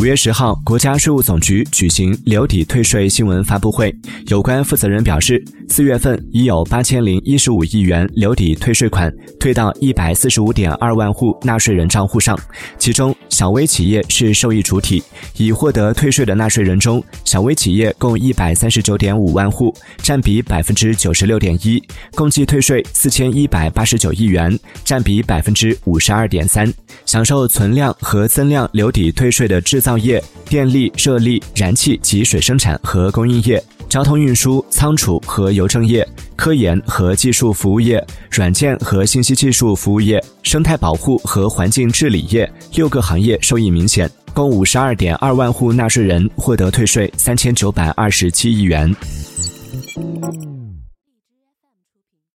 五月十号，国家税务总局举行留抵退税新闻发布会，有关负责人表示，四月份已有八千零一十五亿元留抵退税款退到一百四十五点二万户纳税人账户上，其中小微企业是受益主体。已获得退税的纳税人中，小微企业共一百三十九点五万户，占比百分之九十六点一，共计退税四千一百八十九亿元，占比百分之五十二点三。享受存量和增量留抵退税的制造药业、电力、热力、燃气及水生产和供应业。交通运输、仓储和邮政业、科研和技术服务业、软件和信息技术服务业、生态保护和环境治理业六个行业受益明显，共五十二点二万户纳税人获得退税三千九百二十七亿元。